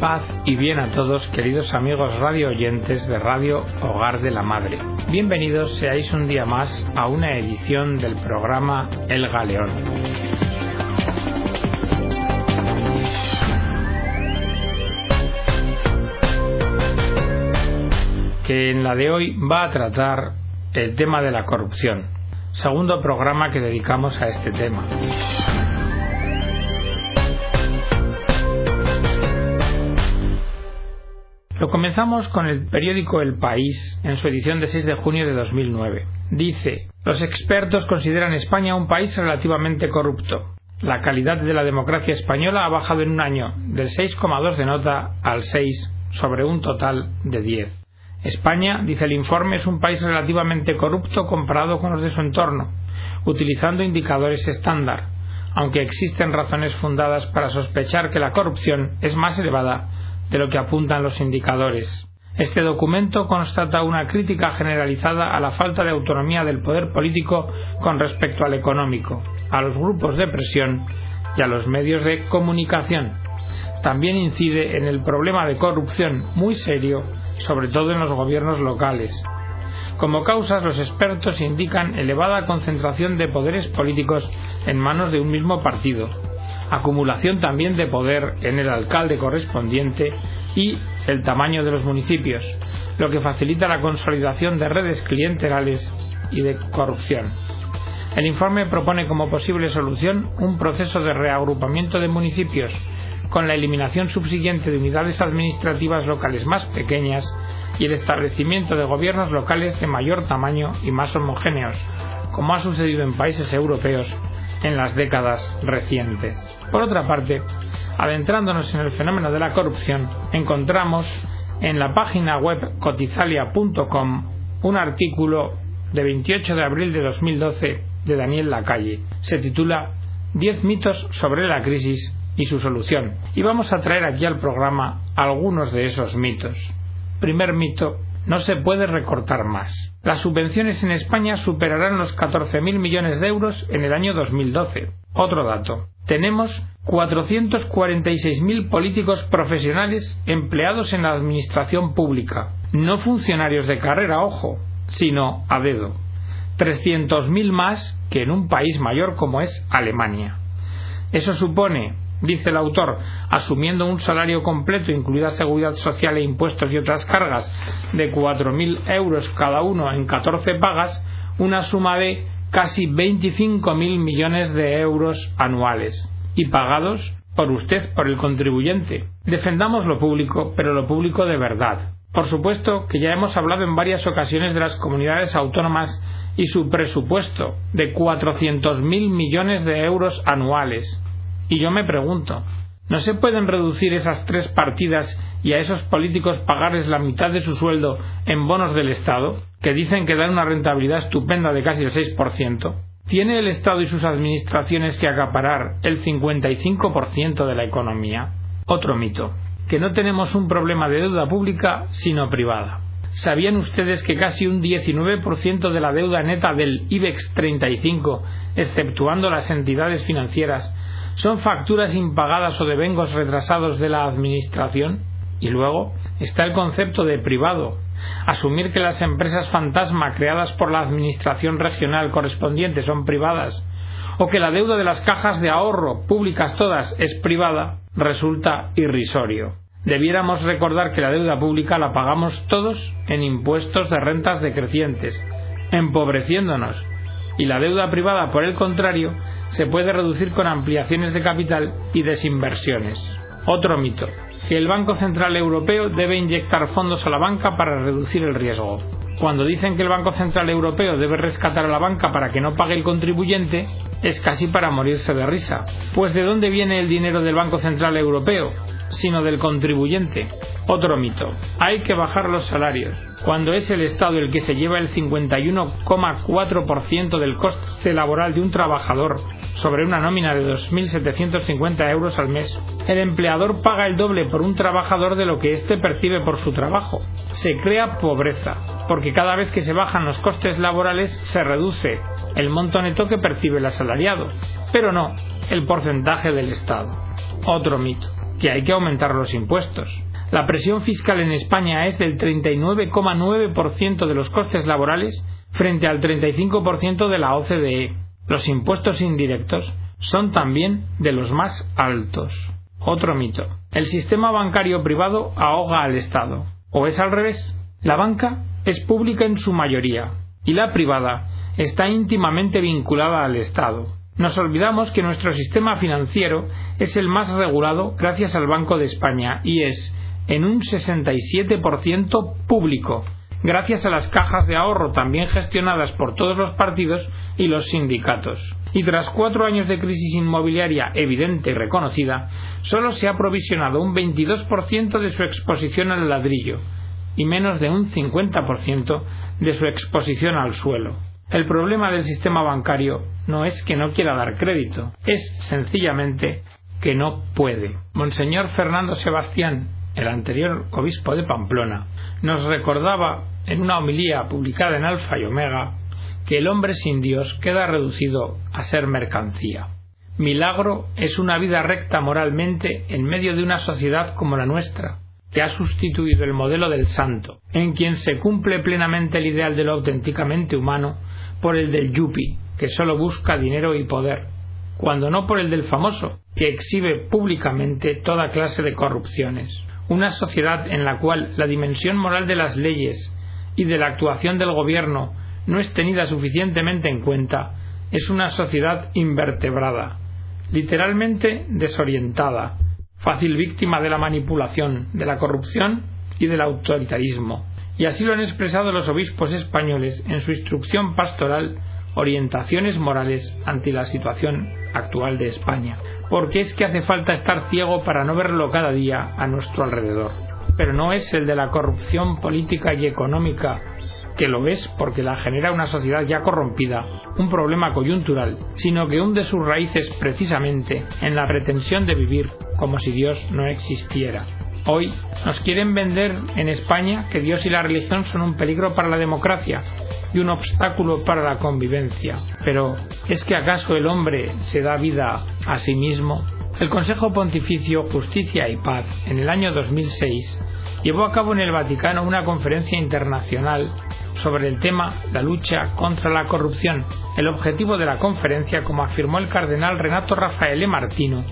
Paz y bien a todos, queridos amigos radio oyentes de Radio Hogar de la Madre. Bienvenidos seáis un día más a una edición del programa El Galeón. Que en la de hoy va a tratar el tema de la corrupción. Segundo programa que dedicamos a este tema. Lo comenzamos con el periódico El País en su edición de 6 de junio de 2009. Dice, los expertos consideran España un país relativamente corrupto. La calidad de la democracia española ha bajado en un año del 6,2 de nota al 6 sobre un total de 10. España, dice el informe, es un país relativamente corrupto comparado con los de su entorno, utilizando indicadores estándar, aunque existen razones fundadas para sospechar que la corrupción es más elevada de lo que apuntan los indicadores. Este documento constata una crítica generalizada a la falta de autonomía del poder político con respecto al económico, a los grupos de presión y a los medios de comunicación. También incide en el problema de corrupción muy serio, sobre todo en los gobiernos locales. Como causas, los expertos indican elevada concentración de poderes políticos en manos de un mismo partido, acumulación también de poder en el alcalde correspondiente y el tamaño de los municipios, lo que facilita la consolidación de redes clienterales y de corrupción. El informe propone como posible solución un proceso de reagrupamiento de municipios con la eliminación subsiguiente de unidades administrativas locales más pequeñas y el establecimiento de gobiernos locales de mayor tamaño y más homogéneos, como ha sucedido en países europeos en las décadas recientes. Por otra parte, adentrándonos en el fenómeno de la corrupción, encontramos en la página web cotizalia.com un artículo de 28 de abril de 2012 de Daniel Lacalle. Se titula 10 mitos sobre la crisis y su solución. Y vamos a traer aquí al programa algunos de esos mitos. Primer mito, no se puede recortar más. Las subvenciones en España superarán los 14.000 millones de euros en el año 2012. Otro dato. Tenemos 446.000 políticos profesionales empleados en la administración pública, no funcionarios de carrera, ojo, sino a dedo. 300.000 más que en un país mayor como es Alemania. Eso supone dice el autor, asumiendo un salario completo, incluida seguridad social e impuestos y otras cargas, de 4.000 euros cada uno en 14 pagas, una suma de casi 25.000 millones de euros anuales y pagados por usted, por el contribuyente. Defendamos lo público, pero lo público de verdad. Por supuesto que ya hemos hablado en varias ocasiones de las comunidades autónomas y su presupuesto de 400.000 millones de euros anuales y yo me pregunto, ¿no se pueden reducir esas tres partidas y a esos políticos pagarles la mitad de su sueldo en bonos del Estado, que dicen que dan una rentabilidad estupenda de casi el 6%? ¿Tiene el Estado y sus administraciones que acaparar el 55% de la economía? Otro mito, que no tenemos un problema de deuda pública, sino privada. ¿Sabían ustedes que casi un 19% de la deuda neta del IBEX 35, exceptuando las entidades financieras, son facturas impagadas o devengos retrasados de la Administración. Y luego está el concepto de privado. Asumir que las empresas fantasma creadas por la Administración regional correspondiente son privadas o que la deuda de las cajas de ahorro, públicas todas, es privada, resulta irrisorio. Debiéramos recordar que la deuda pública la pagamos todos en impuestos de rentas decrecientes, empobreciéndonos, y la deuda privada, por el contrario, se puede reducir con ampliaciones de capital y desinversiones. Otro mito, que el Banco Central Europeo debe inyectar fondos a la banca para reducir el riesgo. Cuando dicen que el Banco Central Europeo debe rescatar a la banca para que no pague el contribuyente, es casi para morirse de risa. Pues ¿de dónde viene el dinero del Banco Central Europeo? Sino del contribuyente. Otro mito. Hay que bajar los salarios. Cuando es el Estado el que se lleva el 51,4% del coste laboral de un trabajador sobre una nómina de 2.750 euros al mes, el empleador paga el doble por un trabajador de lo que éste percibe por su trabajo. Se crea pobreza, porque cada vez que se bajan los costes laborales se reduce el monto neto que percibe el asalariado, pero no el porcentaje del Estado. Otro mito. Que hay que aumentar los impuestos. La presión fiscal en España es del 39,9% de los costes laborales frente al 35% de la OCDE. Los impuestos indirectos son también de los más altos. Otro mito. El sistema bancario privado ahoga al Estado. ¿O es al revés? La banca es pública en su mayoría y la privada está íntimamente vinculada al Estado. Nos olvidamos que nuestro sistema financiero es el más regulado gracias al Banco de España y es en un 67% público, gracias a las cajas de ahorro también gestionadas por todos los partidos y los sindicatos. Y tras cuatro años de crisis inmobiliaria evidente y reconocida, solo se ha provisionado un 22% de su exposición al ladrillo y menos de un 50% de su exposición al suelo. El problema del sistema bancario no es que no quiera dar crédito, es sencillamente que no puede. Monseñor Fernando Sebastián, el anterior obispo de Pamplona, nos recordaba en una homilía publicada en Alfa y Omega que el hombre sin Dios queda reducido a ser mercancía. Milagro es una vida recta moralmente en medio de una sociedad como la nuestra, que ha sustituido el modelo del santo, en quien se cumple plenamente el ideal de lo auténticamente humano, por el del yupi, que solo busca dinero y poder, cuando no por el del famoso, que exhibe públicamente toda clase de corrupciones. Una sociedad en la cual la dimensión moral de las leyes y de la actuación del gobierno no es tenida suficientemente en cuenta, es una sociedad invertebrada, literalmente desorientada, fácil víctima de la manipulación, de la corrupción y del autoritarismo. Y así lo han expresado los obispos españoles en su instrucción pastoral Orientaciones morales ante la situación actual de España. Porque es que hace falta estar ciego para no verlo cada día a nuestro alrededor. Pero no es el de la corrupción política y económica que lo es porque la genera una sociedad ya corrompida, un problema coyuntural, sino que hunde sus raíces precisamente en la pretensión de vivir como si Dios no existiera. Hoy nos quieren vender en España que Dios y la religión son un peligro para la democracia y un obstáculo para la convivencia. Pero ¿es que acaso el hombre se da vida a sí mismo? El Consejo Pontificio Justicia y Paz en el año 2006 llevó a cabo en el Vaticano una conferencia internacional sobre el tema la lucha contra la corrupción. El objetivo de la conferencia, como afirmó el cardenal Renato Rafaele Martino,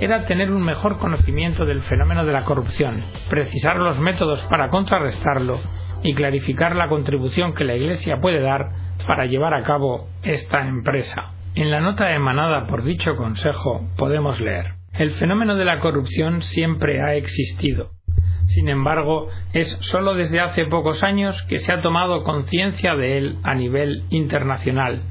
era tener un mejor conocimiento del fenómeno de la corrupción, precisar los métodos para contrarrestarlo y clarificar la contribución que la Iglesia puede dar para llevar a cabo esta empresa. En la nota emanada por dicho Consejo podemos leer El fenómeno de la corrupción siempre ha existido, sin embargo, es sólo desde hace pocos años que se ha tomado conciencia de él a nivel internacional,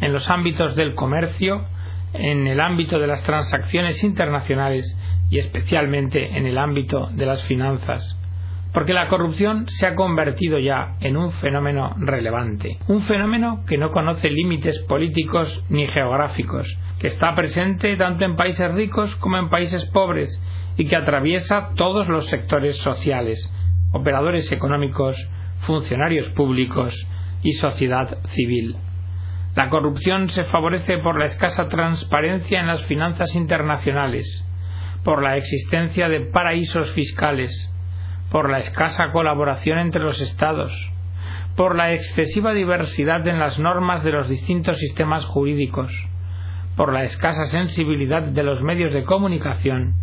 en los ámbitos del comercio, en el ámbito de las transacciones internacionales y especialmente en el ámbito de las finanzas. Porque la corrupción se ha convertido ya en un fenómeno relevante, un fenómeno que no conoce límites políticos ni geográficos, que está presente tanto en países ricos como en países pobres y que atraviesa todos los sectores sociales, operadores económicos, funcionarios públicos y sociedad civil. La corrupción se favorece por la escasa transparencia en las finanzas internacionales, por la existencia de paraísos fiscales, por la escasa colaboración entre los Estados, por la excesiva diversidad en las normas de los distintos sistemas jurídicos, por la escasa sensibilidad de los medios de comunicación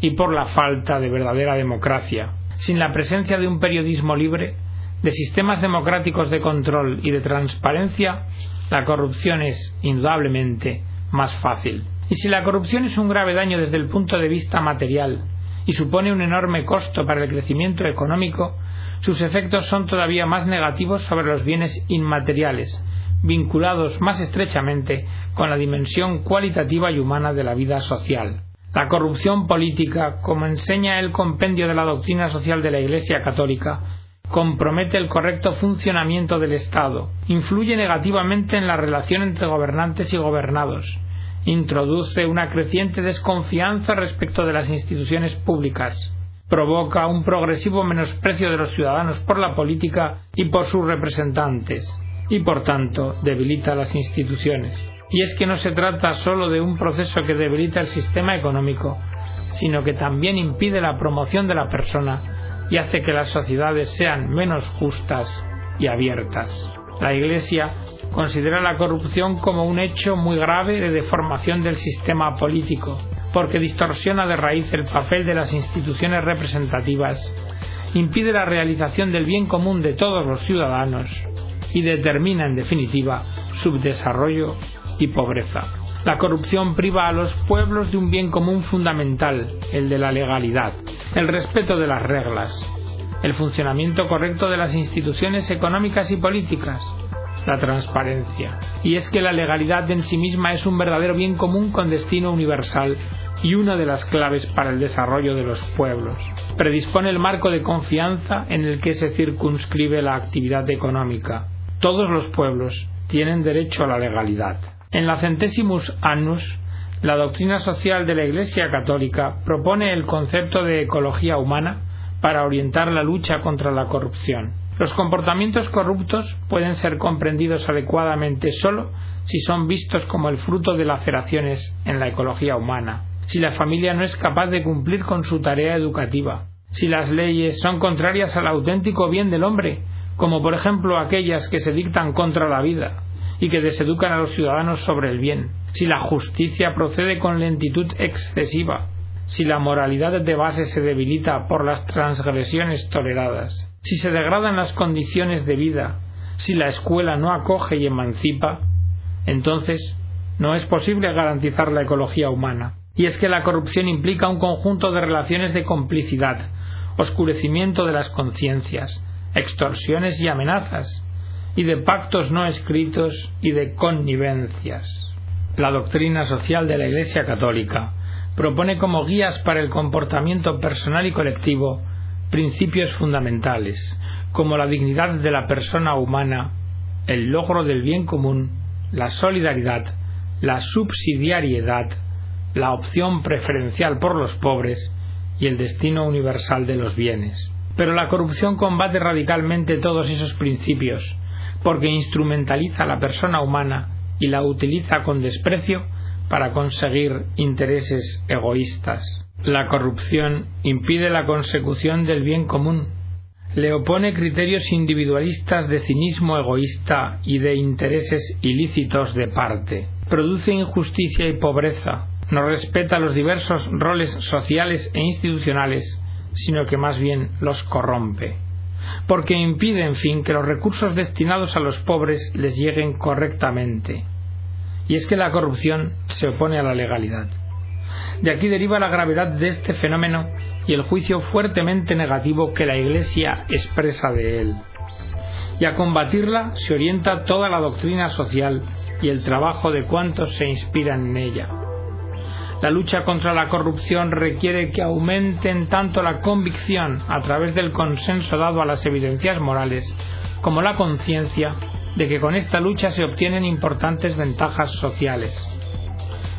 y por la falta de verdadera democracia. Sin la presencia de un periodismo libre, de sistemas democráticos de control y de transparencia, la corrupción es indudablemente más fácil. Y si la corrupción es un grave daño desde el punto de vista material y supone un enorme costo para el crecimiento económico, sus efectos son todavía más negativos sobre los bienes inmateriales, vinculados más estrechamente con la dimensión cualitativa y humana de la vida social. La corrupción política, como enseña el compendio de la doctrina social de la Iglesia Católica, compromete el correcto funcionamiento del Estado, influye negativamente en la relación entre gobernantes y gobernados, introduce una creciente desconfianza respecto de las instituciones públicas, provoca un progresivo menosprecio de los ciudadanos por la política y por sus representantes, y por tanto debilita las instituciones. Y es que no se trata solo de un proceso que debilita el sistema económico, sino que también impide la promoción de la persona y hace que las sociedades sean menos justas y abiertas. La Iglesia considera la corrupción como un hecho muy grave de deformación del sistema político, porque distorsiona de raíz el papel de las instituciones representativas, impide la realización del bien común de todos los ciudadanos y determina, en definitiva, subdesarrollo y pobreza. La corrupción priva a los pueblos de un bien común fundamental, el de la legalidad, el respeto de las reglas, el funcionamiento correcto de las instituciones económicas y políticas, la transparencia. Y es que la legalidad en sí misma es un verdadero bien común con destino universal y una de las claves para el desarrollo de los pueblos. Predispone el marco de confianza en el que se circunscribe la actividad económica. Todos los pueblos tienen derecho a la legalidad. En la Centesimus Annus, la doctrina social de la Iglesia Católica propone el concepto de ecología humana para orientar la lucha contra la corrupción. Los comportamientos corruptos pueden ser comprendidos adecuadamente solo si son vistos como el fruto de laceraciones en la ecología humana, si la familia no es capaz de cumplir con su tarea educativa, si las leyes son contrarias al auténtico bien del hombre, como por ejemplo aquellas que se dictan contra la vida y que deseducan a los ciudadanos sobre el bien, si la justicia procede con lentitud excesiva, si la moralidad de base se debilita por las transgresiones toleradas, si se degradan las condiciones de vida, si la escuela no acoge y emancipa, entonces no es posible garantizar la ecología humana. Y es que la corrupción implica un conjunto de relaciones de complicidad, oscurecimiento de las conciencias, extorsiones y amenazas, y de pactos no escritos y de connivencias. La doctrina social de la Iglesia Católica propone como guías para el comportamiento personal y colectivo principios fundamentales, como la dignidad de la persona humana, el logro del bien común, la solidaridad, la subsidiariedad, la opción preferencial por los pobres y el destino universal de los bienes. Pero la corrupción combate radicalmente todos esos principios, porque instrumentaliza a la persona humana y la utiliza con desprecio para conseguir intereses egoístas. La corrupción impide la consecución del bien común, le opone criterios individualistas de cinismo egoísta y de intereses ilícitos de parte, produce injusticia y pobreza, no respeta los diversos roles sociales e institucionales, sino que más bien los corrompe, porque impide, en fin, que los recursos destinados a los pobres les lleguen correctamente, y es que la corrupción se opone a la legalidad. De aquí deriva la gravedad de este fenómeno y el juicio fuertemente negativo que la Iglesia expresa de él. Y a combatirla se orienta toda la doctrina social y el trabajo de cuantos se inspiran en ella. La lucha contra la corrupción requiere que aumenten tanto la convicción a través del consenso dado a las evidencias morales como la conciencia de que con esta lucha se obtienen importantes ventajas sociales.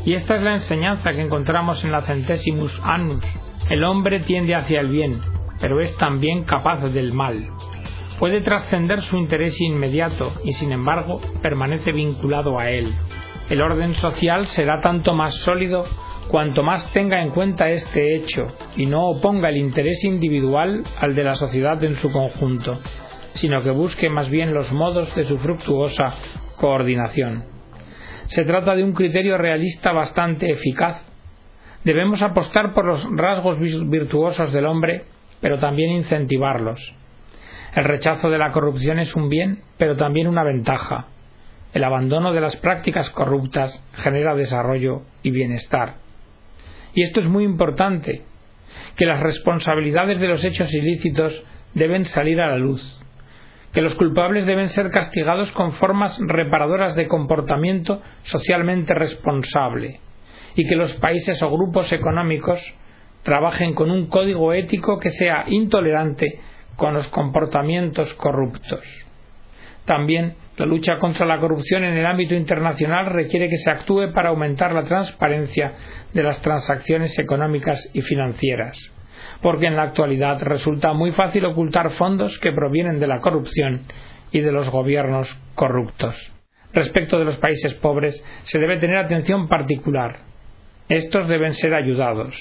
Y esta es la enseñanza que encontramos en la Centesimus Annus. El hombre tiende hacia el bien, pero es también capaz del mal. Puede trascender su interés inmediato y sin embargo permanece vinculado a él. El orden social será tanto más sólido cuanto más tenga en cuenta este hecho y no oponga el interés individual al de la sociedad en su conjunto sino que busque más bien los modos de su fructuosa coordinación. Se trata de un criterio realista bastante eficaz. Debemos apostar por los rasgos virtuosos del hombre, pero también incentivarlos. El rechazo de la corrupción es un bien, pero también una ventaja. El abandono de las prácticas corruptas genera desarrollo y bienestar. Y esto es muy importante, que las responsabilidades de los hechos ilícitos deben salir a la luz que los culpables deben ser castigados con formas reparadoras de comportamiento socialmente responsable y que los países o grupos económicos trabajen con un código ético que sea intolerante con los comportamientos corruptos. También la lucha contra la corrupción en el ámbito internacional requiere que se actúe para aumentar la transparencia de las transacciones económicas y financieras porque en la actualidad resulta muy fácil ocultar fondos que provienen de la corrupción y de los gobiernos corruptos. Respecto de los países pobres, se debe tener atención particular. Estos deben ser ayudados.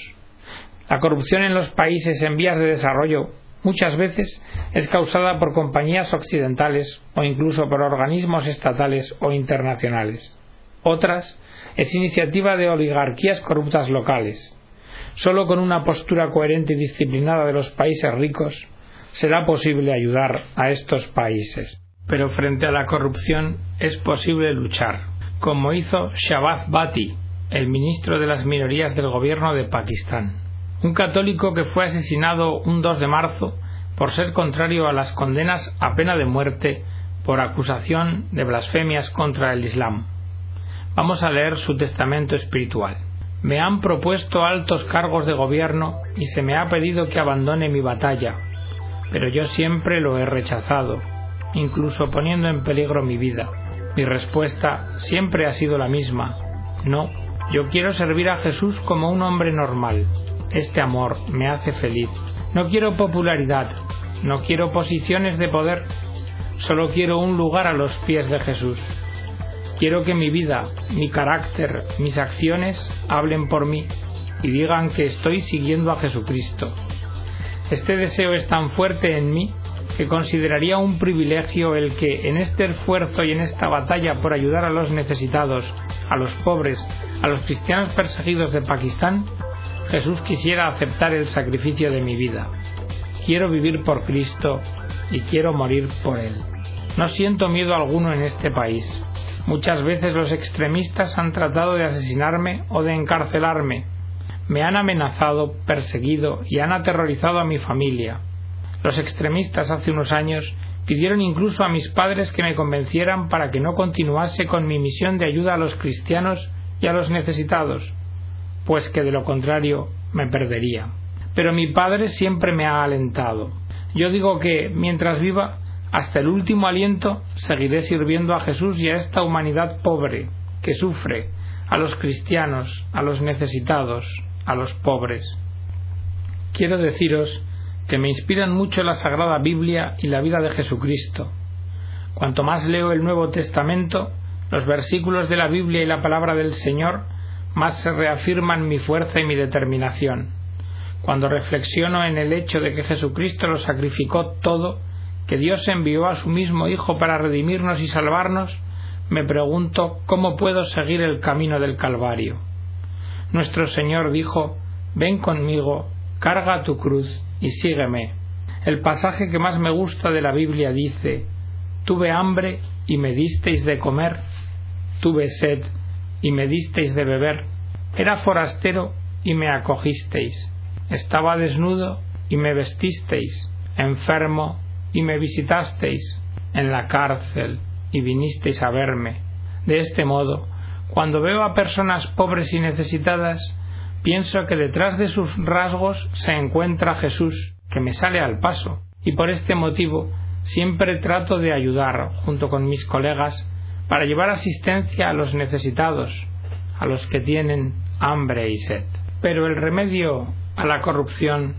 La corrupción en los países en vías de desarrollo muchas veces es causada por compañías occidentales o incluso por organismos estatales o internacionales. Otras es iniciativa de oligarquías corruptas locales. Solo con una postura coherente y disciplinada de los países ricos será posible ayudar a estos países. Pero frente a la corrupción es posible luchar, como hizo Shabbat Bati, el ministro de las minorías del gobierno de Pakistán un católico que fue asesinado un 2 de marzo por ser contrario a las condenas a pena de muerte por acusación de blasfemias contra el Islam. Vamos a leer su testamento espiritual. Me han propuesto altos cargos de gobierno y se me ha pedido que abandone mi batalla, pero yo siempre lo he rechazado, incluso poniendo en peligro mi vida. Mi respuesta siempre ha sido la misma. No, yo quiero servir a Jesús como un hombre normal, este amor me hace feliz. No quiero popularidad, no quiero posiciones de poder, solo quiero un lugar a los pies de Jesús. Quiero que mi vida, mi carácter, mis acciones hablen por mí y digan que estoy siguiendo a Jesucristo. Este deseo es tan fuerte en mí que consideraría un privilegio el que en este esfuerzo y en esta batalla por ayudar a los necesitados, a los pobres, a los cristianos perseguidos de Pakistán, Jesús quisiera aceptar el sacrificio de mi vida. Quiero vivir por Cristo y quiero morir por Él. No siento miedo alguno en este país. Muchas veces los extremistas han tratado de asesinarme o de encarcelarme. Me han amenazado, perseguido y han aterrorizado a mi familia. Los extremistas hace unos años pidieron incluso a mis padres que me convencieran para que no continuase con mi misión de ayuda a los cristianos y a los necesitados pues que de lo contrario me perdería. Pero mi padre siempre me ha alentado. Yo digo que, mientras viva, hasta el último aliento, seguiré sirviendo a Jesús y a esta humanidad pobre, que sufre, a los cristianos, a los necesitados, a los pobres. Quiero deciros que me inspiran mucho la Sagrada Biblia y la vida de Jesucristo. Cuanto más leo el Nuevo Testamento, los versículos de la Biblia y la palabra del Señor, más se reafirman mi fuerza y mi determinación. Cuando reflexiono en el hecho de que Jesucristo lo sacrificó todo, que Dios envió a su mismo Hijo para redimirnos y salvarnos, me pregunto cómo puedo seguir el camino del Calvario. Nuestro Señor dijo, ven conmigo, carga tu cruz y sígueme. El pasaje que más me gusta de la Biblia dice, tuve hambre y me disteis de comer, tuve sed y me disteis de beber. Era forastero y me acogisteis. Estaba desnudo y me vestisteis. Enfermo y me visitasteis. En la cárcel y vinisteis a verme. De este modo, cuando veo a personas pobres y necesitadas, pienso que detrás de sus rasgos se encuentra Jesús, que me sale al paso, y por este motivo siempre trato de ayudar, junto con mis colegas, para llevar asistencia a los necesitados, a los que tienen hambre y sed. Pero el remedio a la corrupción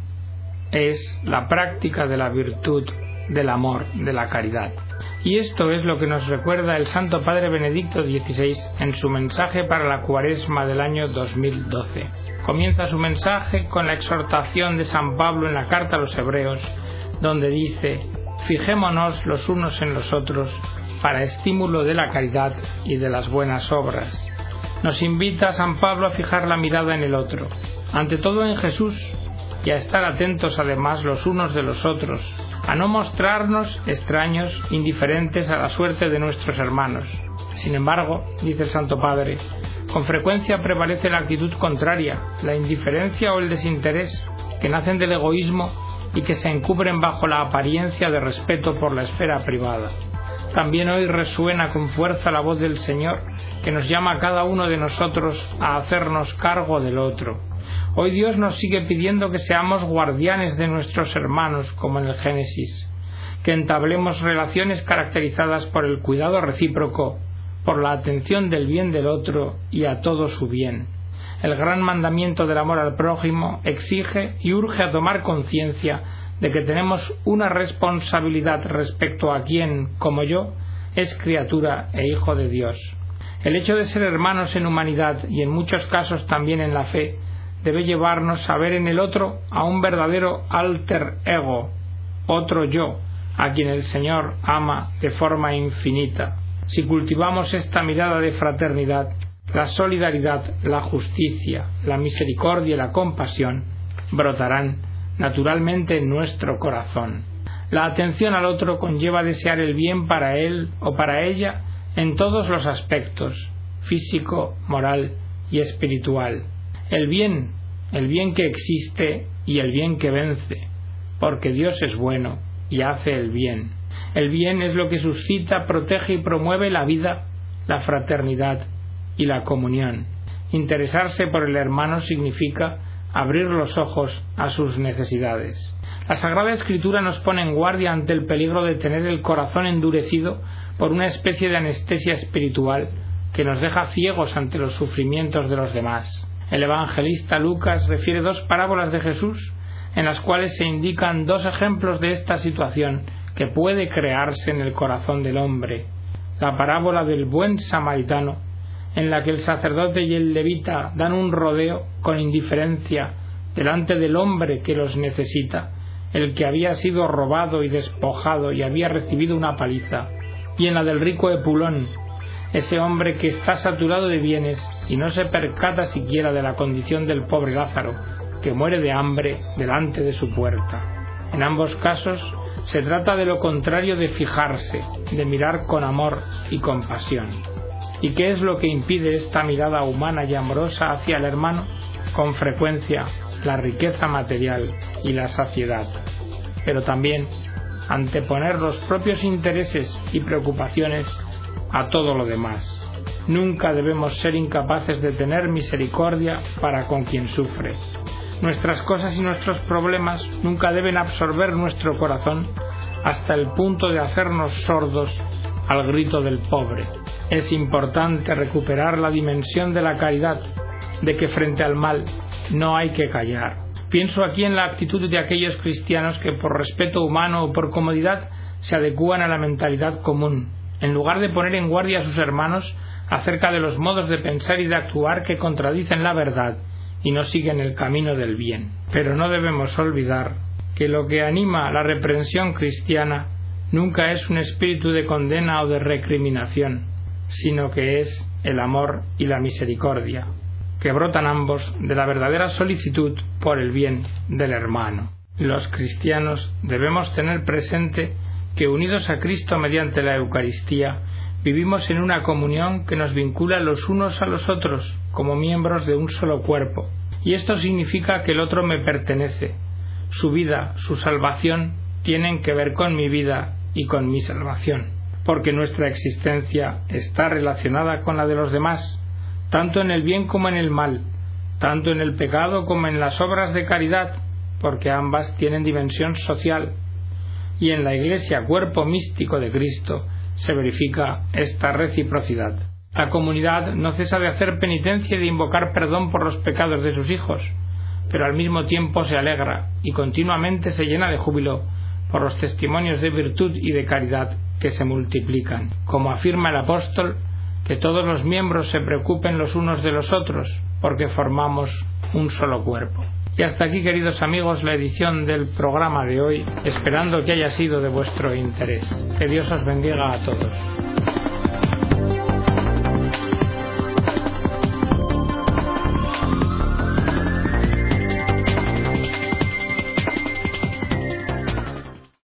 es la práctica de la virtud del amor, de la caridad. Y esto es lo que nos recuerda el Santo Padre Benedicto XVI en su mensaje para la cuaresma del año 2012. Comienza su mensaje con la exhortación de San Pablo en la carta a los Hebreos, donde dice, fijémonos los unos en los otros para estímulo de la caridad y de las buenas obras. Nos invita San Pablo a fijar la mirada en el otro, ante todo en Jesús, y a estar atentos además los unos de los otros, a no mostrarnos extraños, indiferentes a la suerte de nuestros hermanos. Sin embargo, dice el Santo Padre, con frecuencia prevalece la actitud contraria, la indiferencia o el desinterés, que nacen del egoísmo y que se encubren bajo la apariencia de respeto por la esfera privada. También hoy resuena con fuerza la voz del Señor que nos llama a cada uno de nosotros a hacernos cargo del otro. Hoy Dios nos sigue pidiendo que seamos guardianes de nuestros hermanos, como en el Génesis, que entablemos relaciones caracterizadas por el cuidado recíproco, por la atención del bien del otro y a todo su bien. El gran mandamiento del amor al prójimo exige y urge a tomar conciencia de que tenemos una responsabilidad respecto a quien, como yo, es criatura e hijo de Dios. El hecho de ser hermanos en humanidad y en muchos casos también en la fe debe llevarnos a ver en el otro a un verdadero alter ego, otro yo, a quien el Señor ama de forma infinita. Si cultivamos esta mirada de fraternidad, la solidaridad, la justicia, la misericordia y la compasión brotarán naturalmente en nuestro corazón. La atención al otro conlleva desear el bien para él o para ella en todos los aspectos, físico, moral y espiritual. El bien, el bien que existe y el bien que vence, porque Dios es bueno y hace el bien. El bien es lo que suscita, protege y promueve la vida, la fraternidad y la comunión. Interesarse por el hermano significa abrir los ojos a sus necesidades. La Sagrada Escritura nos pone en guardia ante el peligro de tener el corazón endurecido por una especie de anestesia espiritual que nos deja ciegos ante los sufrimientos de los demás. El evangelista Lucas refiere dos parábolas de Jesús en las cuales se indican dos ejemplos de esta situación que puede crearse en el corazón del hombre. La parábola del buen samaritano, en la que el sacerdote y el levita dan un rodeo con indiferencia delante del hombre que los necesita, el que había sido robado y despojado y había recibido una paliza, y en la del rico Epulón, ese hombre que está saturado de bienes y no se percata siquiera de la condición del pobre Lázaro, que muere de hambre delante de su puerta. En ambos casos se trata de lo contrario de fijarse, de mirar con amor y compasión. ¿Y qué es lo que impide esta mirada humana y amorosa hacia el hermano? Con frecuencia la riqueza material y la saciedad, pero también anteponer los propios intereses y preocupaciones a todo lo demás. Nunca debemos ser incapaces de tener misericordia para con quien sufre. Nuestras cosas y nuestros problemas nunca deben absorber nuestro corazón hasta el punto de hacernos sordos al grito del pobre. Es importante recuperar la dimensión de la caridad, de que frente al mal no hay que callar. Pienso aquí en la actitud de aquellos cristianos que por respeto humano o por comodidad se adecúan a la mentalidad común, en lugar de poner en guardia a sus hermanos acerca de los modos de pensar y de actuar que contradicen la verdad y no siguen el camino del bien. Pero no debemos olvidar que lo que anima la reprensión cristiana nunca es un espíritu de condena o de recriminación, sino que es el amor y la misericordia, que brotan ambos de la verdadera solicitud por el bien del hermano. Los cristianos debemos tener presente que unidos a Cristo mediante la Eucaristía, vivimos en una comunión que nos vincula los unos a los otros como miembros de un solo cuerpo. Y esto significa que el otro me pertenece. Su vida, su salvación, tienen que ver con mi vida y con mi salvación, porque nuestra existencia está relacionada con la de los demás, tanto en el bien como en el mal, tanto en el pecado como en las obras de caridad, porque ambas tienen dimensión social y en la Iglesia, cuerpo místico de Cristo, se verifica esta reciprocidad. La comunidad no cesa de hacer penitencia y de invocar perdón por los pecados de sus hijos, pero al mismo tiempo se alegra y continuamente se llena de júbilo por los testimonios de virtud y de caridad que se multiplican. Como afirma el apóstol, que todos los miembros se preocupen los unos de los otros, porque formamos un solo cuerpo. Y hasta aquí, queridos amigos, la edición del programa de hoy, esperando que haya sido de vuestro interés. Que Dios os bendiga a todos.